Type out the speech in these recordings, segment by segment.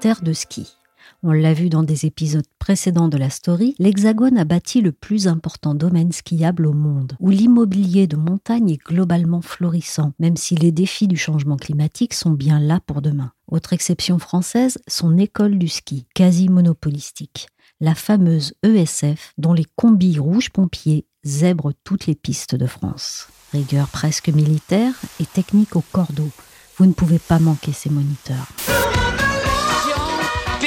Terre de ski. On l'a vu dans des épisodes précédents de la story, l'Hexagone a bâti le plus important domaine skiable au monde, où l'immobilier de montagne est globalement florissant, même si les défis du changement climatique sont bien là pour demain. Autre exception française, son école du ski, quasi monopolistique, la fameuse ESF, dont les combis rouges pompiers zèbrent toutes les pistes de France. Rigueur presque militaire et technique au cordeau. Vous ne pouvez pas manquer ces moniteurs.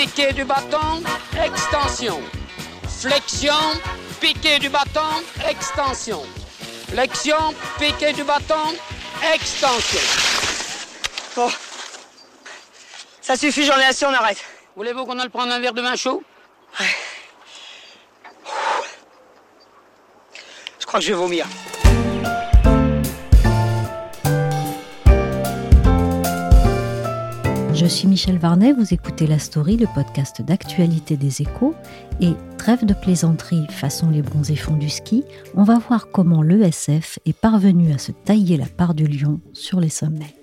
Piqué du bâton, extension. Flexion, piqué du bâton, extension. Flexion, piqué du bâton, extension. Bon. Ça suffit, j'en ai assez, on arrête. Voulez-vous qu'on aille prendre un verre de vin chaud? Je crois que je vais vomir. Je suis Michel Varnet, vous écoutez La Story, le podcast d'actualité des échos. Et trêve de plaisanterie façon les bronzés fonds du ski, on va voir comment l'ESF est parvenu à se tailler la part du lion sur les sommets.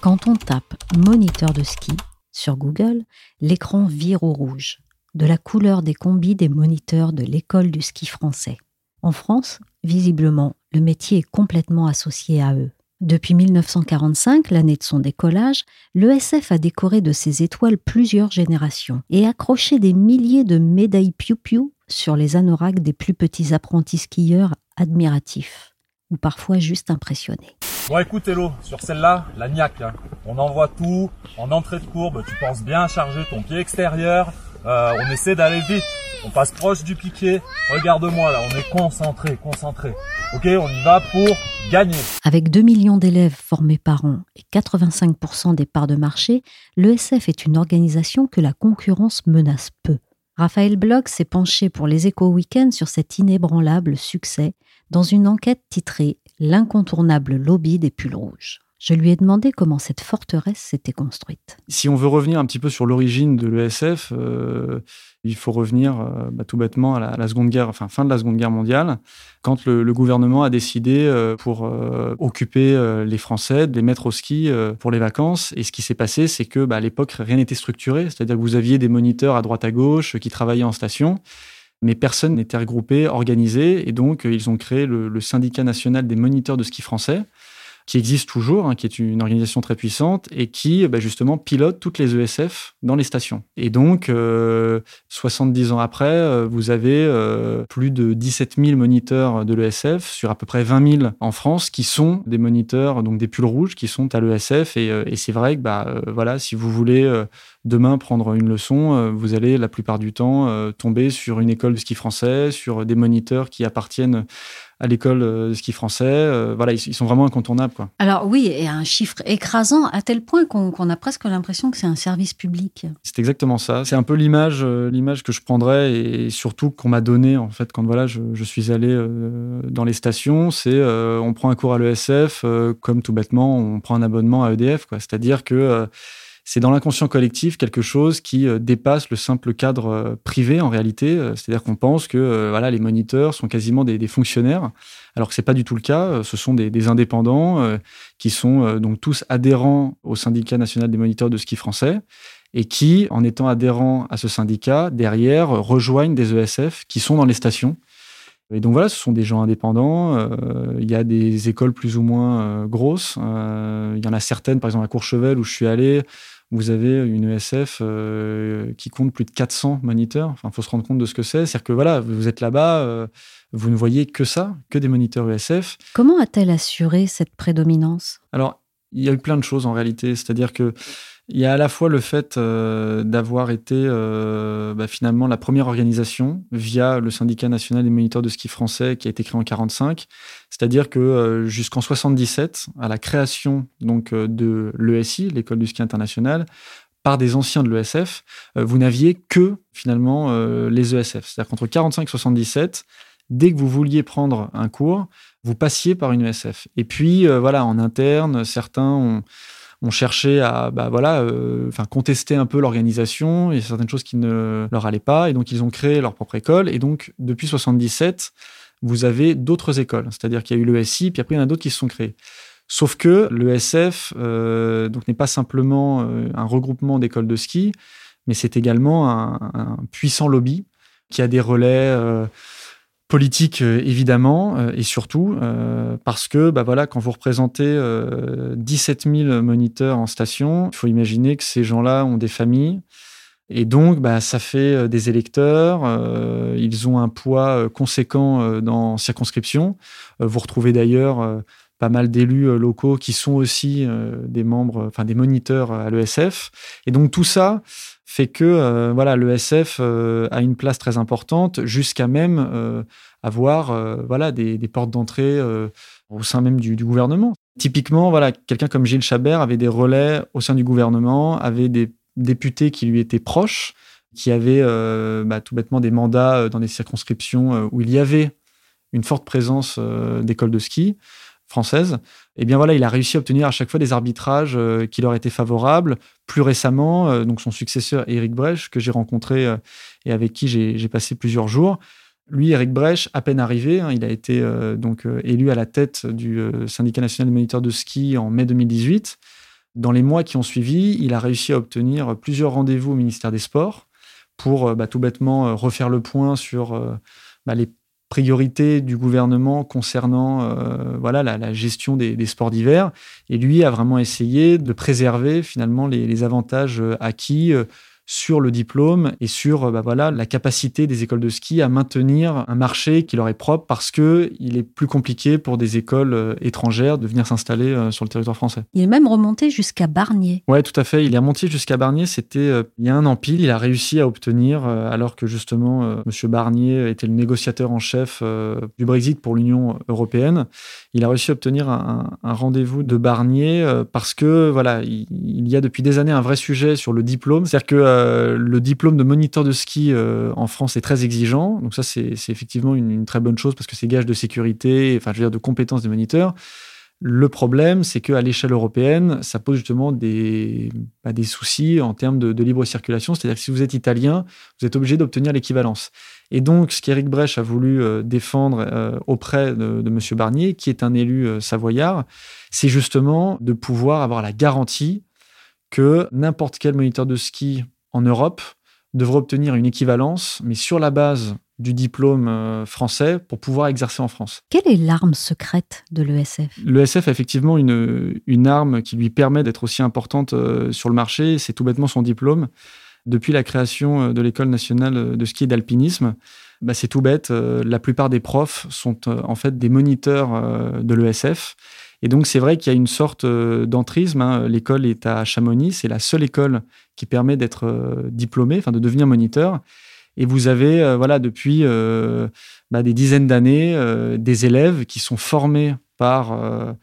Quand on tape moniteur de ski sur Google, l'écran vire au rouge, de la couleur des combis des moniteurs de l'école du ski français. En France, visiblement, le métier est complètement associé à eux. Depuis 1945, l'année de son décollage, l'ESF a décoré de ses étoiles plusieurs générations et accroché des milliers de médailles piou-piou sur les anoraks des plus petits apprentis skieurs admiratifs, ou parfois juste impressionnés. Bon écoute Hello, sur celle-là, la niaque. Hein. On envoie tout, en entrée de courbe, tu penses bien charger ton pied extérieur, euh, on essaie d'aller vite, on passe proche du piquet, regarde-moi là, on est concentré, concentré. Ok, on y va pour gagner. Avec 2 millions d'élèves formés par an et 85% des parts de marché, l'ESF est une organisation que la concurrence menace peu. Raphaël Bloch s'est penché pour les échos week-end sur cet inébranlable succès dans une enquête titrée L'incontournable lobby des pulls rouges. Je lui ai demandé comment cette forteresse s'était construite. Si on veut revenir un petit peu sur l'origine de l'ESF, euh, il faut revenir euh, bah, tout bêtement à la, seconde guerre, enfin fin de la Seconde Guerre mondiale, quand le, gouvernement a décidé euh, pour occuper les Français, de les mettre au ski pour les vacances. Et ce qui s'est passé, c'est que bah, à l'époque rien n'était structuré, c'est-à-dire que vous aviez des moniteurs à droite à gauche qui travaillaient en station mais personne n'était regroupé, organisé, et donc ils ont créé le, syndicat national des moniteurs de ski français, qui existe toujours, hein, qui est une organisation très puissante et qui bah, justement pilote toutes les ESF dans les stations. Et donc, euh, 70 ans après, euh, vous avez euh, plus de 17 000 moniteurs de l'ESF sur à peu près 20 000 en France qui sont des moniteurs, donc des pulls rouges qui sont à l'ESF. Et, euh, et c'est vrai que bah, voilà, si vous voulez demain prendre une leçon, vous allez la plupart du temps tomber sur une école de ski français, sur des moniteurs qui appartiennent à l'école de ski français. Euh, voilà, ils, ils, sont vraiment incontournables. Quoi. Alors oui, et un chiffre écrasant à tel point qu'on qu a presque l'impression que c'est un service public. C'est exactement ça. C'est un peu l'image, euh, l'image que je prendrais et surtout qu'on m'a donné en fait quand voilà, je, je suis allé euh, dans les stations. C'est euh, on prend un cours à l'ESF euh, comme tout bêtement on prend un abonnement à EDF. C'est-à-dire que euh, c'est dans l'inconscient collectif quelque chose qui euh, dépasse le simple cadre euh, privé en réalité. Euh, c'est-à-dire qu'on pense que voilà, les moniteurs sont quasiment des, fonctionnaires, alors que c'est pas du tout le cas. Ce sont des, indépendants qui sont donc tous adhérents au syndicat national des moniteurs de ski français et qui, en étant adhérents à ce syndicat, derrière rejoignent des ESF qui sont dans les stations. Et donc voilà, ce sont des gens indépendants. Euh, il y a des écoles plus ou moins euh, grosses. Euh, il y en a certaines, par exemple à Courchevel où je suis allé, vous avez une ESF euh, qui compte plus de 400 moniteurs. Enfin, il faut se rendre compte de ce que c'est. C'est-à-dire que voilà, vous êtes là-bas, euh, vous ne voyez que ça, que des moniteurs ESF. Comment a-t-elle assuré cette prédominance? Alors, Il y a eu plein de choses en réalité. C'est-à-dire que il y a à la fois le fait euh, d'avoir été euh, bah, finalement la première organisation via le syndicat national des moniteurs de ski français qui a été créé en 45. C'est-à-dire que euh, jusqu'en 77, à la création donc de l'ESI, l'école du ski international, par des anciens de l'ESF, vous n'aviez que finalement les ESF. C'est-à-dire qu'entre 45 et 77, dès que vous vouliez prendre un cours, vous passiez par une ESF. Et puis voilà, en interne, certains ont ont cherché à bah, voilà, euh, enfin contester un peu l'organisation. Il y a certaines choses qui ne leur allaient pas. Et donc, ils ont créé leur propre école. Et donc, depuis 77, vous avez d'autres écoles. C'est-à-dire qu'il y a eu l'ESI, puis après, il y en a d'autres qui se sont créés. Sauf que l'ESF euh, donc n'est pas simplement euh, un regroupement d'écoles de ski, mais c'est également un, un, puissant lobby qui a des relais euh, politique euh, évidemment euh, et surtout euh, parce que bah voilà quand vous représentez 17 000 moniteurs en station il faut imaginer que ces gens-là ont des familles. Et donc bah ça fait des électeurs ils ont un poids conséquent dans circonscription. Vous retrouvez d'ailleurs pas mal d'élus locaux qui sont aussi des membres enfin des moniteurs à l'ESF et donc tout ça fait que euh, voilà l'ESF euh, a une place très importante jusqu'à même euh, avoir voilà des, portes d'entrée au sein même du, gouvernement. Typiquement voilà quelqu'un comme Gilles Chabert avait des relais au sein du gouvernement, avait des députés qui lui étaient proches, qui avaient bah, tout bêtement des mandats dans des circonscriptions où il y avait une forte présence d'écoles de ski française, eh bien voilà, il a réussi à obtenir à chaque fois des arbitrages euh, qui leur étaient favorables. Plus récemment, euh, donc son successeur Éric Brèche, que j'ai rencontré euh, et avec qui j'ai passé plusieurs jours. Lui, Éric Brèche, à peine arrivé, hein, il a été donc élu à la tête du syndicat national des moniteurs de ski en mai 2018. Dans les mois qui ont suivi, il a réussi à obtenir plusieurs rendez-vous au ministère des Sports pour bah, tout bêtement refaire le point sur bah, les priorité du gouvernement concernant euh, voilà la, gestion des, sports d'hiver. Et lui a vraiment essayé de préserver finalement les, les avantages euh, acquis euh, sur le diplôme et sur bah voilà, la capacité des écoles de ski à maintenir un marché qui leur est propre parce que il est plus compliqué pour des écoles euh, étrangères de venir s'installer euh, sur le territoire français. Il est même remonté jusqu'à Barnier. Ouais, tout à fait. Il est remonté jusqu'à Barnier. C'était euh, il y a un an pile. Il a réussi à obtenir, alors que justement Monsieur Barnier était le négociateur en chef du Brexit pour l'Union européenne, il a réussi à obtenir un, rendez-vous de Barnier parce que voilà, il, il, y a depuis des années un vrai sujet sur le diplôme, c'est-à-dire que euh, le diplôme de moniteur de ski euh, en France est très exigeant. Donc ça, c'est effectivement une, très bonne chose parce que c'est gage de sécurité, enfin, je veux dire, de compétences des moniteurs. Le problème, c'est qu'à l'échelle européenne, ça pose justement des, bah, soucis en termes de, libre circulation. C'est-à-dire que si vous êtes italien, vous êtes obligé d'obtenir l'équivalence. Et donc, ce qu'Éric Brèche a voulu euh, défendre auprès de, de M. Barnier, qui est un élu savoyard, c'est justement de pouvoir avoir la garantie que n'importe quel moniteur de ski en Europe devrait obtenir une équivalence, mais sur la base du diplôme euh, français pour pouvoir exercer en France. Quelle est l'arme secrète de l'ESF L'ESF a effectivement une, une arme qui lui permet d'être aussi importante euh, sur le marché, c'est tout bêtement son diplôme. Depuis la création euh, de l'École nationale de ski et d'alpinisme, bah c'est tout bête, la plupart des profs sont en fait des moniteurs de l'ESF et donc, c'est vrai qu'il y a une sorte euh, d'entrisme. Hein. L'école est à Chamonix, c'est la seule école qui permet d'être euh, diplômé, enfin de devenir moniteur. Et vous avez, euh, voilà, depuis bah, des dizaines d'années, des élèves qui sont formés par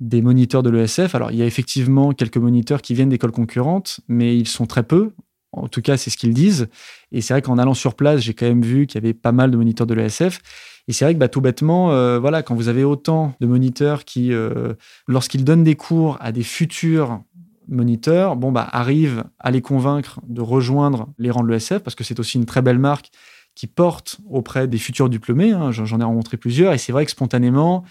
des moniteurs de l'ESF. Alors, il y a effectivement quelques moniteurs qui viennent d'écoles concurrentes, mais ils sont très peu. En tout cas, c'est ce qu'ils disent. Et c'est vrai qu'en allant sur place, j'ai quand même vu qu'il y avait pas mal de moniteurs de l'ESF. Et c'est vrai que bah, tout bêtement, euh, voilà, quand vous avez autant de moniteurs qui, euh, lorsqu'ils donnent des cours à des futurs moniteurs, bon, bah, arrivent à les convaincre de rejoindre les rangs de l'ESF, parce que c'est aussi une très belle marque qui porte auprès des futurs diplômés. Hein, j'en ai rencontré plusieurs, et c'est vrai que spontanément,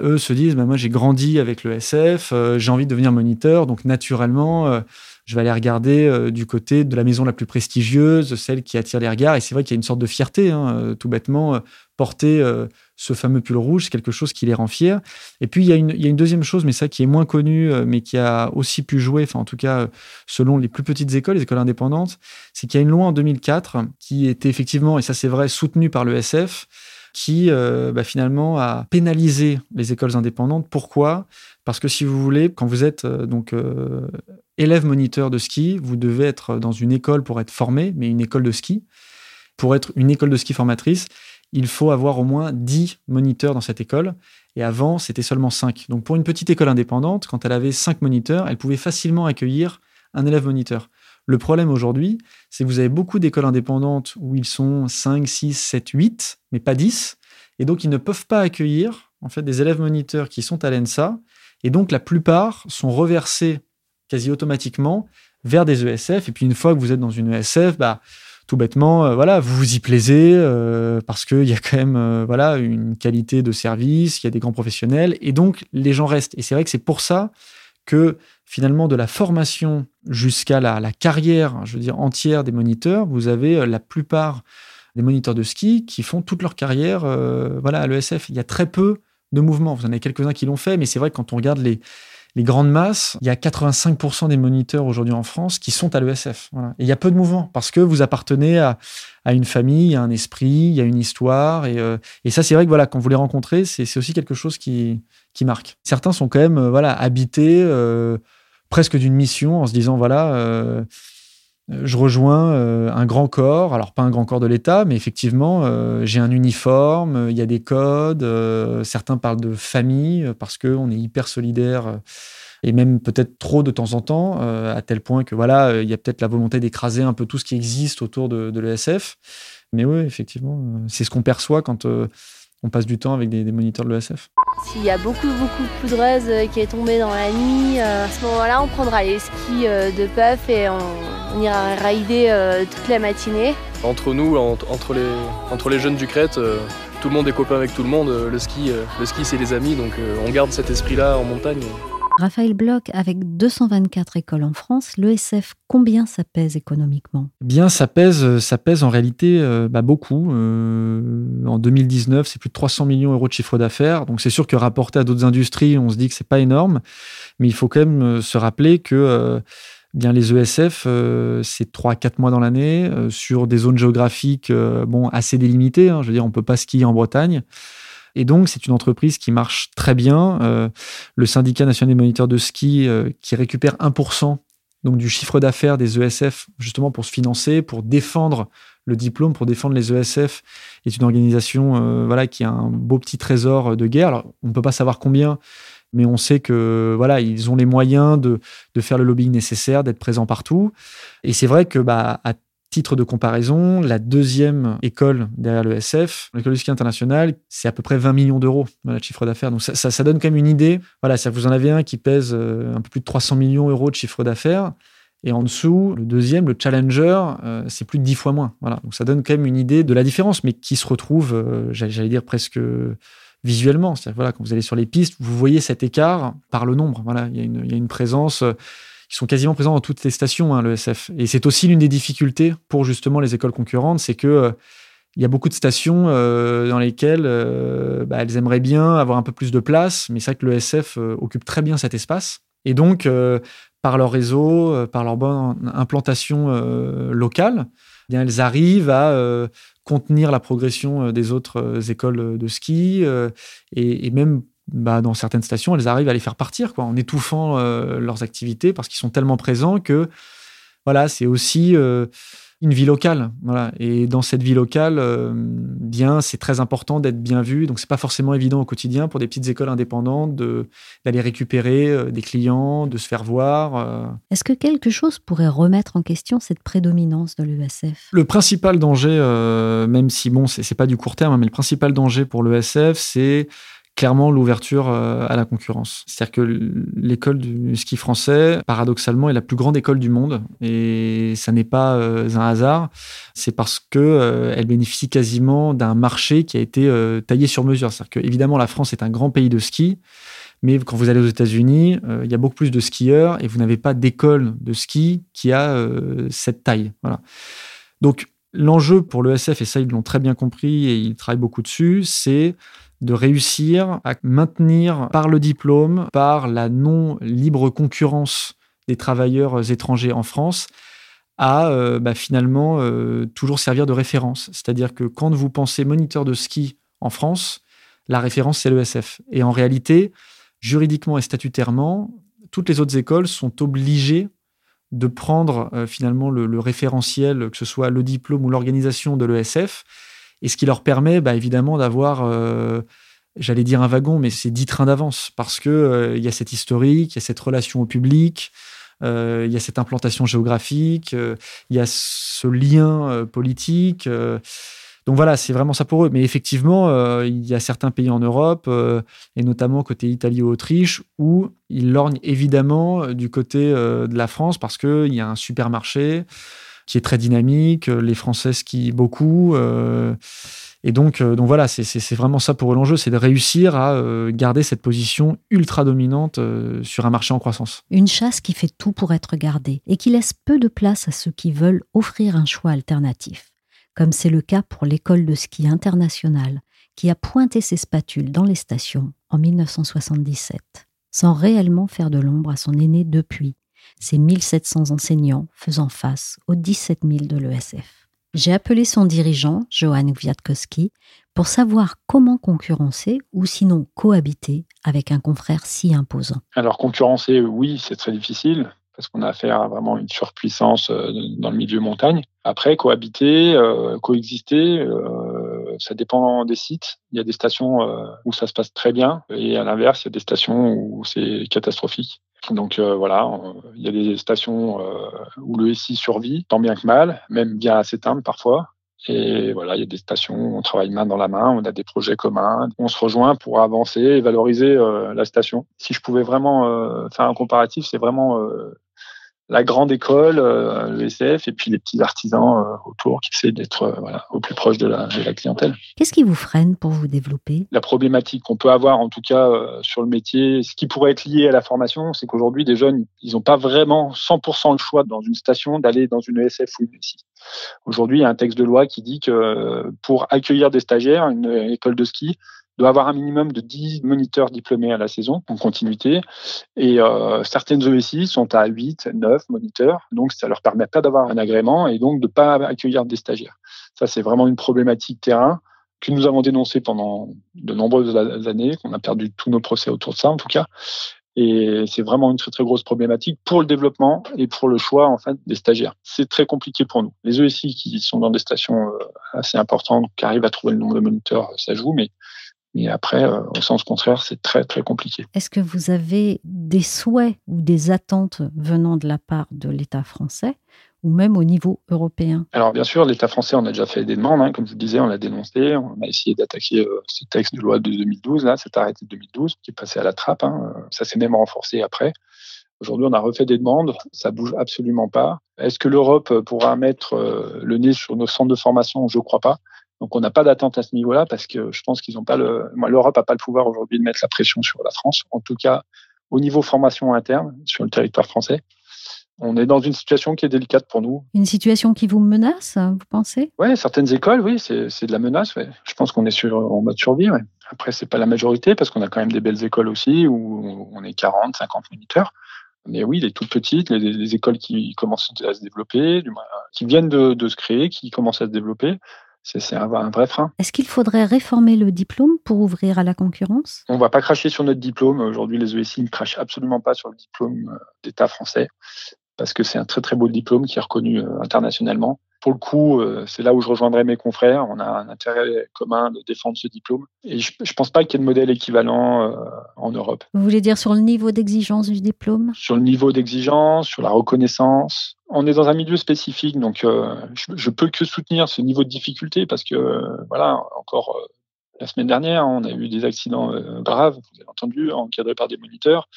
eux se disent, bah, moi j'ai grandi avec l'ESF, euh, j'ai envie de devenir moniteur, donc naturellement, je vais aller regarder du côté de la maison la plus prestigieuse, celle qui attire les regards. Et c'est vrai qu'il y a une sorte de fierté, hein, tout bêtement porter euh, ce fameux pull rouge, c'est quelque chose qui les rend fiers. Et puis, il y, a une, deuxième chose, mais ça qui est moins connu, euh, mais qui a aussi pu jouer, enfin en tout cas, euh, selon les plus petites écoles, les écoles indépendantes, c'est qu'il y a une loi en 2004 qui était effectivement, et ça c'est vrai, soutenue par le SF, qui euh, bah, finalement a pénalisé les écoles indépendantes. Pourquoi? Parce que si vous voulez, quand vous êtes euh, donc euh, élève moniteur de ski, vous devez être dans une école pour être formé, mais une école de ski. Pour être une école de ski formatrice, il faut avoir au moins 10 moniteurs dans cette école. Et avant, c'était seulement 5. Donc pour une petite école indépendante, quand elle avait 5 moniteurs, elle pouvait facilement accueillir un élève moniteur. Le problème aujourd'hui, c'est que vous avez beaucoup d'écoles indépendantes où ils sont 5, 6, 7, 8, mais pas 10. Et donc, ils ne peuvent pas accueillir en fait, des élèves moniteurs qui sont à l'ENSA. Et donc, la plupart sont reversés quasi automatiquement vers des ESF. Et puis, une fois que vous êtes dans une ESF, bah, tout bêtement, euh, voilà, vous vous y plaisez euh, parce qu'il y a quand même euh, voilà, une qualité de service, il y a des grands professionnels. Et donc, les gens restent. Et c'est vrai que c'est pour ça que finalement de la formation jusqu'à la, carrière, je veux dire entière des moniteurs, vous avez la plupart des moniteurs de ski qui font toute leur carrière voilà, à l'ESF. Il y a très peu de mouvements. Vous en avez quelques-uns qui l'ont fait, mais c'est vrai que quand on regarde les, les grandes masses, il y a 85% des moniteurs aujourd'hui en France qui sont à l'ESF. Il y a peu de mouvements parce que vous appartenez à, une famille, à un esprit, il y a une histoire. Et, euh, ça, c'est vrai que quand vous les rencontrez, c'est aussi quelque chose qui, marque. Certains sont quand même euh, habités euh, presque d'une mission en se disant voilà, je rejoins un grand corps, alors pas un grand corps de l'État, mais effectivement, j'ai un uniforme, il y a des codes, certains parlent de famille parce qu'on est hyper solidaire et même peut-être trop de temps en temps, à tel point que voilà, il y a peut-être la volonté d'écraser un peu tout ce qui existe autour de, de l'ESF. Mais oui, effectivement, c'est ce qu'on perçoit quand on passe du temps avec des, moniteurs de l'ESF. S'il y a beaucoup, beaucoup de poudreuse euh, qui est tombée dans la nuit, euh, à ce moment-là, on prendra les skis euh, de puff et on, ira rider toute la matinée. Entre nous, entre, les, entre les jeunes du Crète, tout le monde est copain avec tout le monde. Le ski, le ski c'est les amis, donc on garde cet esprit-là en montagne. Raphaël Bloch, avec 224 écoles en France, l'ESF, combien ça pèse économiquement? Eh Bien, ça pèse, ça pèse en réalité euh, bah, beaucoup. Euh, en 2019, c'est plus de 300 millions d'euros de chiffre d'affaires. Donc c'est sûr que rapporté à d'autres industries, on se dit que c'est pas énorme, mais il faut quand même euh, se rappeler que bien les ESF, c'est 3 4 mois dans l'année sur des zones géographiques bon assez délimitées. Hein. je veux dire, on peut pas skier en Bretagne. Et donc, c'est une entreprise qui marche très bien. Euh, le syndicat national des moniteurs de ski euh, qui récupère 1% donc, du chiffre d'affaires des ESF, justement pour se financer, pour défendre le diplôme, pour défendre les ESF, est une organisation euh, voilà, qui a un beau petit trésor de guerre. Alors, on ne peut pas savoir combien, mais on sait que voilà, ils ont les moyens de, de faire le lobbying nécessaire, d'être présents partout. Et c'est vrai que bah, Titre de comparaison, la deuxième école derrière le SF, l'école du ski international, c'est à peu près 20 millions d'euros de chiffre d'affaires. Donc ça, donne quand même une idée. Voilà, ça vous en avez un qui pèse euh, un peu plus de 300 millions d'euros de chiffre d'affaires. Et en dessous, le deuxième, le Challenger, euh, c'est plus de 10 fois moins. Voilà. Donc ça donne quand même une idée de la différence, mais qui se retrouve, euh, j'allais dire presque visuellement. C'est-à-dire voilà, quand vous allez sur les pistes, vous voyez cet écart par le nombre. Voilà, il y a une, il y a une présence ils sont quasiment présents dans toutes les stations, hein, le SF. Et c'est aussi l'une des difficultés pour justement les écoles concurrentes, c'est que euh, il y a beaucoup de stations euh, dans lesquelles euh, bah, elles aimeraient bien avoir un peu plus de place, mais c'est vrai que le SF occupe très bien cet espace. Et donc, par leur réseau, par leur bonne implantation locale, eh bien, elles arrivent à contenir la progression des autres écoles de ski et même bah, dans certaines stations, elles arrivent à les faire partir, quoi, en étouffant euh, leurs activités parce qu'ils sont tellement présents que voilà, c'est aussi euh, une vie locale. Voilà. Et dans cette vie locale, euh, bien, c'est très important d'être bien vu. Donc, c'est pas forcément évident au quotidien pour des petites écoles indépendantes d'aller récupérer des clients, de se faire voir. Est-ce que quelque chose pourrait remettre en question cette prédominance de l'ESF Le principal danger, même si bon, c'est pas du court terme, hein, mais le principal danger pour l'ESF, c'est clairement l'ouverture euh, à la concurrence. C'est-à-dire que l'école du ski français, paradoxalement, est la plus grande école du monde. Et ça n'est pas euh, un hasard. C'est parce que euh, elle bénéficie quasiment d'un marché qui a été taillé sur mesure. C'est-à-dire que, évidemment, la France est un grand pays de ski. Mais quand vous allez aux États-Unis, il y a beaucoup plus de skieurs et vous n'avez pas d'école de ski qui a cette taille. Voilà. Donc, l'enjeu pour l'ESF, et ça, ils l'ont très bien compris et ils travaillent beaucoup dessus, c'est de réussir à maintenir par le diplôme, par la non libre concurrence des travailleurs étrangers en France, à euh, bah, finalement euh, toujours servir de référence. C'est-à-dire que quand vous pensez moniteur de ski en France, la référence, c'est l'ESF. Et en réalité, juridiquement et statutairement, toutes les autres écoles sont obligées de prendre euh, finalement le, référentiel, que ce soit le diplôme ou l'organisation de l'ESF, et ce qui leur permet bah, évidemment d'avoir, euh, j'allais dire un wagon, mais c'est dix trains d'avance, parce qu'il euh, y a cette historique, il y a cette relation au public, il y a cette implantation géographique, il y a ce lien politique. Donc voilà, c'est vraiment ça pour eux. Mais effectivement, euh, il y a certains pays en Europe, euh, et notamment côté Italie ou Autriche, où ils lorgnent évidemment euh, du côté de la France parce qu'il y a un supermarché qui est très dynamique, les Français skient beaucoup. et donc, donc voilà, c'est vraiment ça pour l'enjeu, c'est de réussir à garder cette position ultra dominante sur un marché en croissance. Une chasse qui fait tout pour être gardée et qui laisse peu de place à ceux qui veulent offrir un choix alternatif comme c'est le cas pour l'école de ski internationale, qui a pointé ses spatules dans les stations en 1977, sans réellement faire de l'ombre à son aîné depuis, ses 1700 enseignants faisant face aux 17 000 de l'ESF. J'ai appelé son dirigeant, Johan Kwiatkowski, pour savoir comment concurrencer ou sinon cohabiter avec un confrère si imposant. Alors concurrencer, oui, c'est très difficile parce qu'on a affaire à vraiment une surpuissance euh, dans le milieu montagne. Après, cohabiter, euh, coexister, euh, ça dépend des sites. Il y a des stations où ça se passe très bien et à l'inverse, il y a des stations où c'est catastrophique. Donc voilà, il y a des stations où le SI survit, tant bien que mal, même bien à s'éteindre parfois. Et voilà, il y a des stations où on travaille main dans la main, on a des projets communs, on se rejoint pour avancer et valoriser la station. Si je pouvais vraiment faire un comparatif, c'est vraiment la grande école, euh, le SF, et puis les petits artisans euh, autour qui essaient d'être euh, voilà, au plus proche de la, de la clientèle. Qu'est-ce qui vous freine pour vous développer? La problématique qu'on peut avoir, en tout cas sur le métier, ce qui pourrait être lié à la formation, c'est qu'aujourd'hui, des jeunes, ils n'ont pas vraiment 100% le choix dans une station d'aller dans une ESF ou une ESI. Aujourd'hui, il y a un texte de loi qui dit que pour accueillir des stagiaires, une école de ski, doit avoir un minimum de 10 moniteurs diplômés à la saison en continuité. Et euh, certaines ESI sont à 8, 9 moniteurs. Donc, ça leur permet pas d'avoir un agrément et donc de pas accueillir des stagiaires. Ça, c'est vraiment une problématique terrain que nous avons dénoncé pendant de nombreuses années, qu'on a perdu tous nos procès autour de ça, en tout cas. Et c'est vraiment une très très grosse problématique pour le développement et pour le choix en fait des stagiaires. C'est très compliqué pour nous. Les ESI qui sont dans des stations euh, assez importantes, qui arrivent à trouver le nombre de moniteurs, ça joue, mais mais après, euh, au sens contraire, c'est très, très compliqué. Est-ce que vous avez des souhaits ou des attentes venant de la part de l'État français ou même au niveau européen? Alors bien sûr, l'État français, on a déjà fait des demandes, hein, comme je vous disais, on l'a dénoncé, on a essayé d'attaquer euh, ce texte de loi de 2012, là, cet arrêté de 2012, qui est passé à la trappe, hein. ça s'est même renforcé après. Aujourd'hui, on a refait des demandes, ça bouge absolument pas. Est-ce que l'Europe pourra mettre euh, le nez sur nos centres de formation? Je ne crois pas. Donc on n'a pas d'attente à ce niveau-là parce que je pense qu'ils n'ont pas le, l'Europe n'a pas le pouvoir aujourd'hui de mettre la pression sur la France. En tout cas, au niveau formation interne sur le territoire français, on est dans une situation qui est délicate pour nous. Une situation qui vous menace, vous pensez? Oui, certaines écoles, oui, c'est, c'est de la menace. Ouais. Je pense qu'on est sur, en mode survie. Ouais. Après, c'est pas la majorité parce qu'on a quand même des belles écoles aussi où on est 40, 50 moniteurs. Mais oui, les toutes petites, les, les écoles qui commencent à se développer, qui viennent de, de se créer, qui commencent à se développer, c'est un, un, vrai frein. Est-ce qu'il faudrait réformer le diplôme pour ouvrir à la concurrence? On ne va pas cracher sur notre diplôme. Aujourd'hui, les ESI ne crachent absolument pas sur le diplôme euh, d'État français parce que c'est un très très beau diplôme qui est reconnu euh, internationalement. Pour le coup, euh, c'est là où je rejoindrai mes confrères. On a un intérêt commun de défendre ce diplôme. Et je ne pense pas qu'il y ait de modèle équivalent en Europe. Vous voulez dire sur le niveau d'exigence du diplôme? Sur le niveau d'exigence, sur la reconnaissance, on est dans un milieu spécifique, donc euh, je, je, peux que soutenir ce niveau de difficulté parce que voilà, encore euh, la semaine dernière, on a eu des accidents euh, graves, vous avez entendu, encadrés par des moniteurs.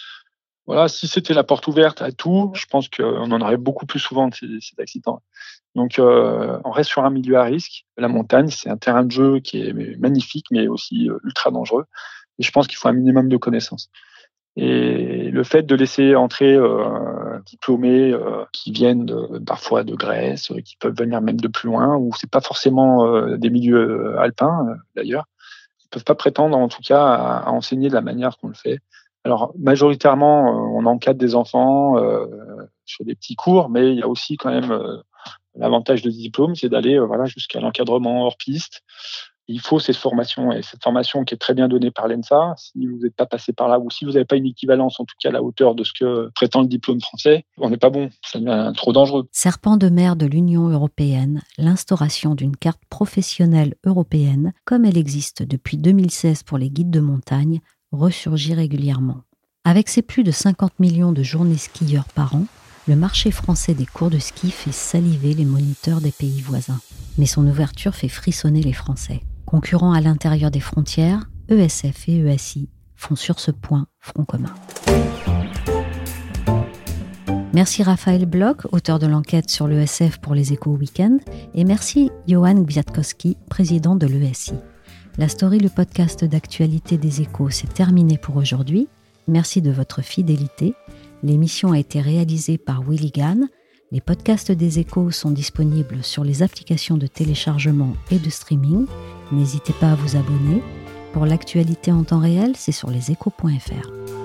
Voilà, si c'était la porte ouverte à tout, je pense qu'on en aurait beaucoup plus souvent de ces, accidents. Donc, on reste sur un milieu à risque. La montagne, c'est un terrain de jeu qui est magnifique, mais aussi ultra dangereux. Et je pense qu'il faut un minimum de connaissances. Et le fait de laisser entrer euh, diplômés euh, qui viennent parfois de Grèce, qui peuvent venir même de plus loin, ou c'est pas forcément euh, des milieux alpins d'ailleurs, ils peuvent pas prétendre en tout cas à, enseigner de la manière qu'on le fait. Alors majoritairement, on encadre des enfants sur des petits cours, mais il y a aussi quand même l'avantage de diplôme, c'est d'aller voilà jusqu'à l'encadrement hors piste il faut cette formation et cette formation qui est très bien donnée par l'ENSA. Si vous n'êtes pas passé par là ou si vous n'avez pas une équivalence, en tout cas à la hauteur de ce que prétend le diplôme français, on n'est pas bon. Ça devient trop dangereux. Serpent de mer de l'Union européenne, l'instauration d'une carte professionnelle européenne, comme elle existe depuis 2016 pour les guides de montagne, ressurgit régulièrement. Avec ses plus de 50 millions de journées skieurs par an, le marché français des cours de ski fait saliver les moniteurs des pays voisins. Mais son ouverture fait frissonner les Français. Concurrents à l'intérieur des frontières, ESF et ESI font sur ce point front commun. Merci Raphaël Bloch, auteur de l'enquête sur l'ESF pour les échos week-end, et merci Johan Gwiatkowski, président de l'ESI. La story, le podcast d'actualité des échos, c'est terminé pour aujourd'hui. Merci de votre fidélité. L'émission a été réalisée par Willy Gann. Les podcasts des échos sont disponibles sur les applications de téléchargement et de streaming. N'hésitez pas à vous abonner. Pour l'actualité en temps réel, c'est sur leséchos.fr.